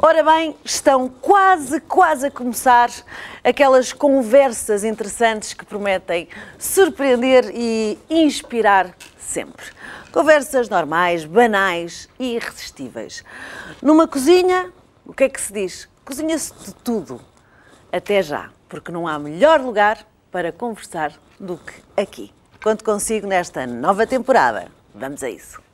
Ora bem, estão quase, quase a começar aquelas conversas interessantes que prometem surpreender e inspirar sempre. Conversas normais, banais e irresistíveis. Numa cozinha, o que é que se diz? Cozinha-se de tudo. Até já, porque não há melhor lugar para conversar do que aqui. Conto consigo nesta nova temporada. Vamos a isso.